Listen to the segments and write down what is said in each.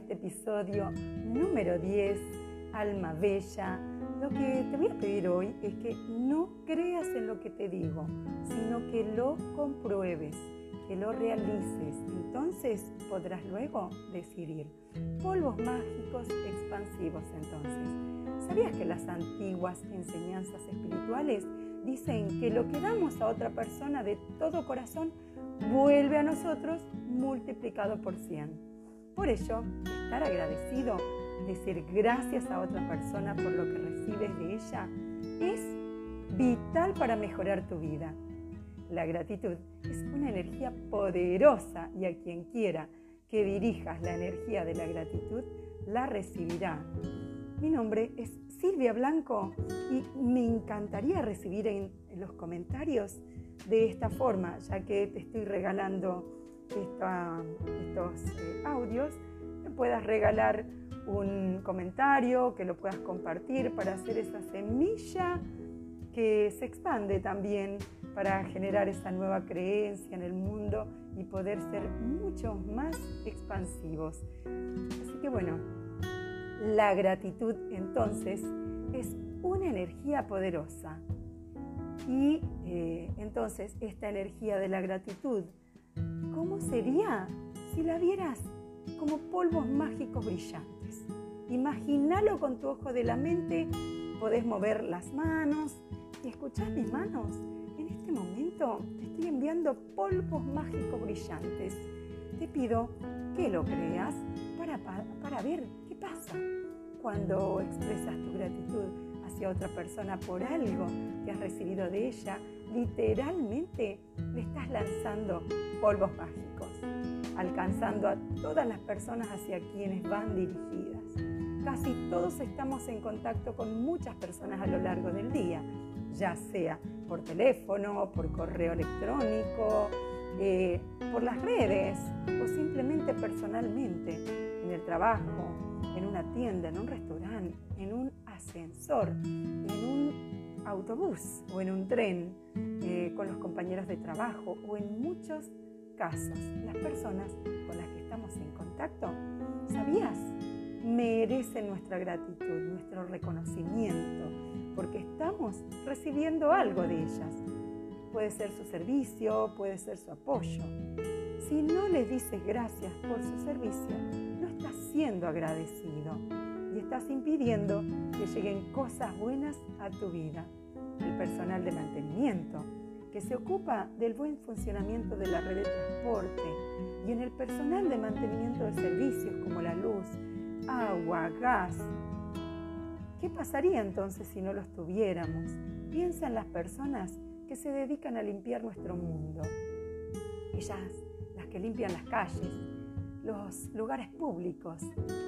este episodio número 10, Alma Bella. Lo que te voy a pedir hoy es que no creas en lo que te digo, sino que lo compruebes, que lo realices. Entonces podrás luego decidir. Polvos mágicos expansivos entonces. ¿Sabías que las antiguas enseñanzas espirituales dicen que lo que damos a otra persona de todo corazón vuelve a nosotros multiplicado por 100? Por ello, estar agradecido, decir gracias a otra persona por lo que recibes de ella, es vital para mejorar tu vida. La gratitud es una energía poderosa y a quien quiera que dirijas la energía de la gratitud, la recibirá. Mi nombre es Silvia Blanco y me encantaría recibir en los comentarios de esta forma, ya que te estoy regalando estos eh, audios, me puedas regalar un comentario, que lo puedas compartir para hacer esa semilla que se expande también para generar esa nueva creencia en el mundo y poder ser mucho más expansivos. Así que bueno, la gratitud entonces es una energía poderosa. Y eh, entonces esta energía de la gratitud ¿Cómo sería si la vieras como polvos mágicos brillantes? Imagínalo con tu ojo de la mente, podés mover las manos y escuchar mis manos. En este momento te estoy enviando polvos mágicos brillantes. Te pido que lo creas para, para ver qué pasa cuando expresas tu gratitud hacia otra persona por algo que has recibido de ella literalmente le estás lanzando polvos mágicos, alcanzando a todas las personas hacia quienes van dirigidas. Casi todos estamos en contacto con muchas personas a lo largo del día, ya sea por teléfono, por correo electrónico, eh, por las redes o simplemente personalmente, en el trabajo, en una tienda, en un restaurante, en un ascensor, en un autobús o en un tren eh, con los compañeros de trabajo o en muchos casos las personas con las que estamos en contacto, ¿sabías? Merecen nuestra gratitud, nuestro reconocimiento, porque estamos recibiendo algo de ellas. Puede ser su servicio, puede ser su apoyo. Si no les dices gracias por su servicio, no estás siendo agradecido y estás impidiendo que lleguen cosas buenas a tu vida. El personal de mantenimiento, que se ocupa del buen funcionamiento de la red de transporte, y en el personal de mantenimiento de servicios como la luz, agua, gas. ¿Qué pasaría entonces si no los tuviéramos? Piensa en las personas que se dedican a limpiar nuestro mundo. Ellas, las que limpian las calles, los lugares públicos,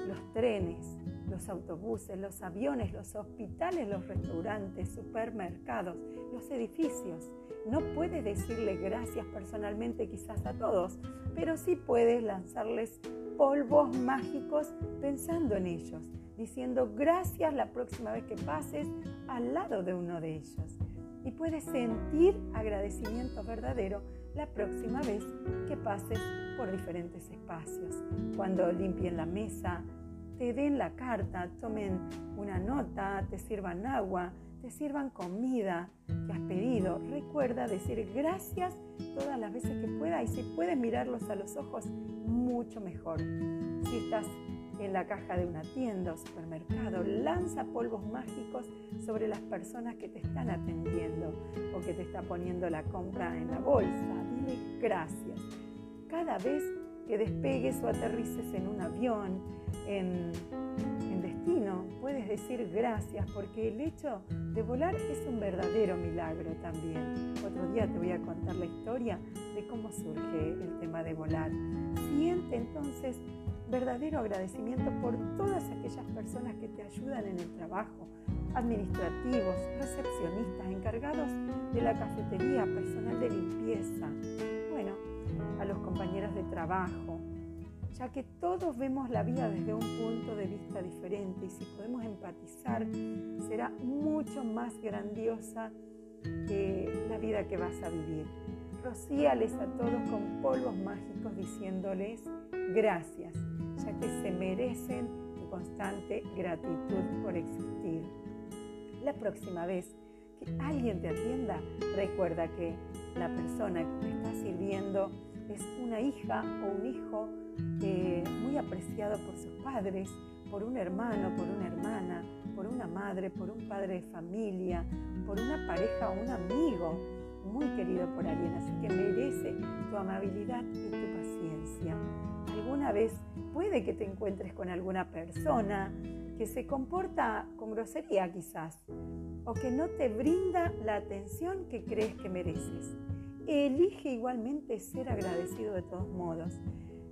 los trenes, los autobuses, los aviones, los hospitales, los restaurantes, supermercados, los edificios. No puedes decirle gracias personalmente quizás a todos, pero sí puedes lanzarles polvos mágicos pensando en ellos, diciendo gracias la próxima vez que pases al lado de uno de ellos. Y puedes sentir agradecimiento verdadero la próxima vez que pases por diferentes espacios. Cuando limpien la mesa, te den la carta, tomen una nota, te sirvan agua, te sirvan comida que has pedido. Recuerda decir gracias todas las veces que pueda y si puedes mirarlos a los ojos, mucho mejor. Si estás en la caja de una tienda o supermercado, lanza polvos mágicos sobre las personas que te están atendiendo o que te está poniendo la compra en la bolsa. Dile gracias. Cada vez que despegues o aterrices en un avión, en, en, destino, puedes decir gracias porque el hecho de volar es un verdadero milagro también. Otro día te voy a contar la historia de cómo surge el tema de volar. Siente entonces verdadero agradecimiento por todas aquellas personas que te ayudan en el trabajo, administrativos, recepcionistas, encargados de la cafetería, personal de limpieza, bueno, a los compañeros de trabajo, ya que todos vemos la vida desde un punto de vista diferente y si podemos empatizar, será mucho más grandiosa que la vida que vas a vivir. Rocíales a todos con polvos mágicos diciéndoles gracias ya que se merecen tu constante gratitud por existir. La próxima vez que alguien te atienda, recuerda que la persona que te está sirviendo es una hija o un hijo muy apreciado por sus padres, por un hermano, por una hermana, por una madre, por un padre de familia, por una pareja o un amigo muy querido por alguien, así que merece tu amabilidad y tu paciencia. Alguna vez puede que te encuentres con alguna persona que se comporta con grosería quizás, o que no te brinda la atención que crees que mereces. Elige igualmente ser agradecido de todos modos.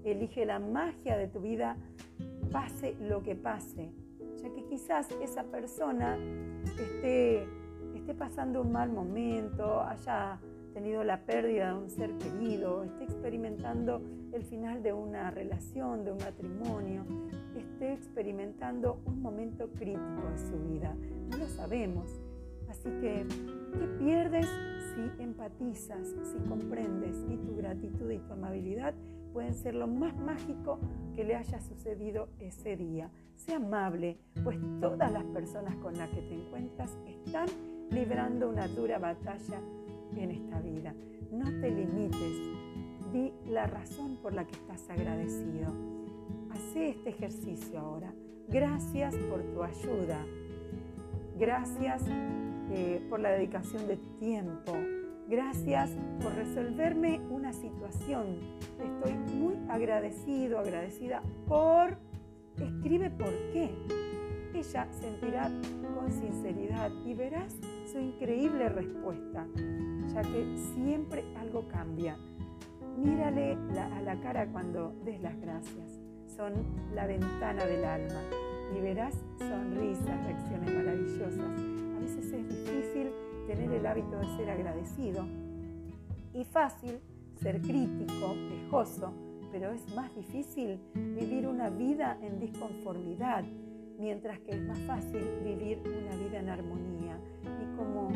Elige la magia de tu vida, pase lo que pase, ya que quizás esa persona esté, esté pasando un mal momento, haya tenido la pérdida de un ser querido, esté experimentando el final de una relación, de un matrimonio, esté experimentando un momento crítico de su vida. No lo sabemos. Así que, ¿qué pierdes si empatizas, si comprendes y tu gratitud y tu amabilidad pueden ser lo más mágico que le haya sucedido ese día? Sea amable, pues todas las personas con las que te encuentras están librando una dura batalla en esta vida. No te limites, di la razón por la que estás agradecido. Hacé este ejercicio ahora. Gracias por tu ayuda. Gracias eh, por la dedicación de tiempo. Gracias por resolverme una situación. Estoy muy agradecido, agradecida por... Escribe por qué. Ella sentirá con sinceridad y verás su increíble respuesta, ya que siempre algo cambia. Mírale a la cara cuando des las gracias. Son la ventana del alma y verás sonrisas, reacciones maravillosas. A veces es difícil tener el hábito de ser agradecido y fácil ser crítico, quejoso, pero es más difícil vivir una vida en disconformidad, mientras que es más fácil vivir una vida en armonía. Y como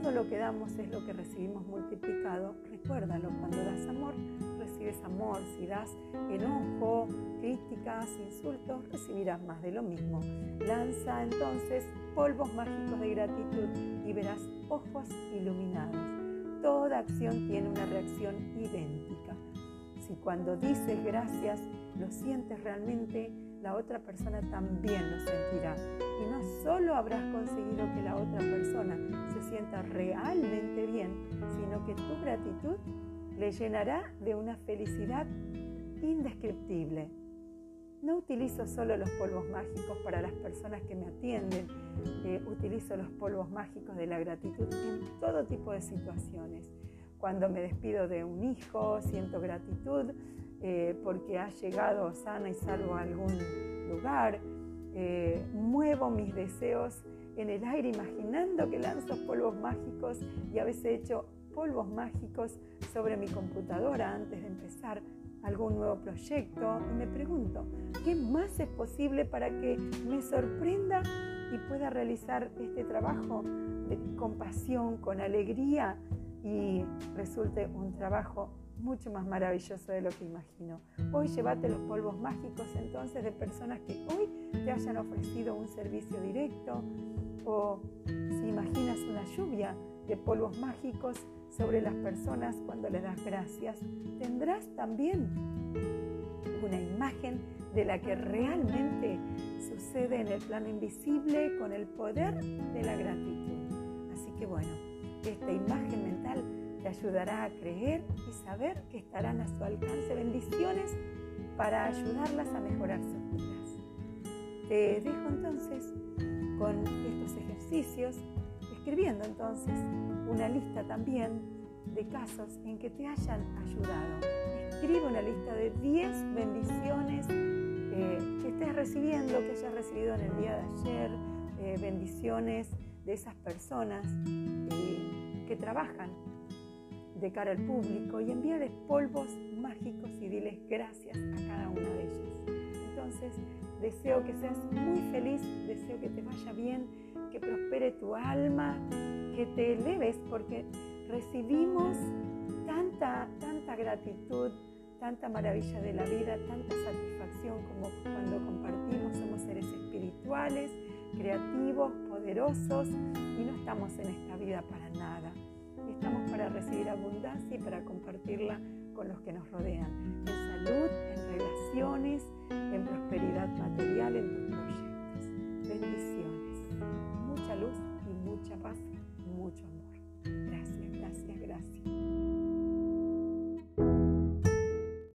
todo lo que damos es lo que recibimos multiplicado, recuérdalo, cuando das amor, recibes amor. Si das enojo, críticas, insultos, recibirás más de lo mismo. Lanza entonces polvos mágicos de gratitud y verás ojos iluminados. Toda acción tiene una reacción idéntica. Si cuando dices gracias lo sientes realmente, la otra persona también lo sentirá. Y no solo habrás conseguido que la otra persona se sienta realmente bien, sino que tu gratitud le llenará de una felicidad indescriptible. No utilizo solo los polvos mágicos para las personas que me atienden, eh, utilizo los polvos mágicos de la gratitud en todo tipo de situaciones. Cuando me despido de un hijo, siento gratitud eh, porque ha llegado sana y salvo a algún lugar. Eh, muevo mis deseos en el aire imaginando que lanzo polvos mágicos y a veces he hecho polvos mágicos sobre mi computadora antes de empezar algún nuevo proyecto y me pregunto, ¿qué más es posible para que me sorprenda y pueda realizar este trabajo con pasión, con alegría y resulte un trabajo mucho más maravilloso de lo que imagino. Hoy llévate los polvos mágicos entonces de personas que hoy te hayan ofrecido un servicio directo o si imaginas una lluvia de polvos mágicos sobre las personas cuando les das gracias, tendrás también una imagen de la que realmente sucede en el plano invisible con el poder de la gratitud. Así que bueno, esta imagen mental ayudará a creer y saber que estarán a su alcance bendiciones para ayudarlas a mejorar sus vidas. Te dejo entonces con estos ejercicios, escribiendo entonces una lista también de casos en que te hayan ayudado. Escribe una lista de 10 bendiciones eh, que estés recibiendo, que hayas recibido en el día de ayer, eh, bendiciones de esas personas eh, que trabajan de cara al público y envíales polvos mágicos y diles gracias a cada una de ellas. Entonces, deseo que seas muy feliz, deseo que te vaya bien, que prospere tu alma, que te eleves porque recibimos tanta, tanta gratitud, tanta maravilla de la vida, tanta satisfacción como cuando compartimos, somos seres espirituales, creativos, poderosos y no estamos en esta vida para nada. Estamos para recibir abundancia y para compartirla con los que nos rodean, en salud, en relaciones, en prosperidad material, en tus proyectos. Bendiciones, mucha luz y mucha paz, mucho amor. Gracias, gracias, gracias.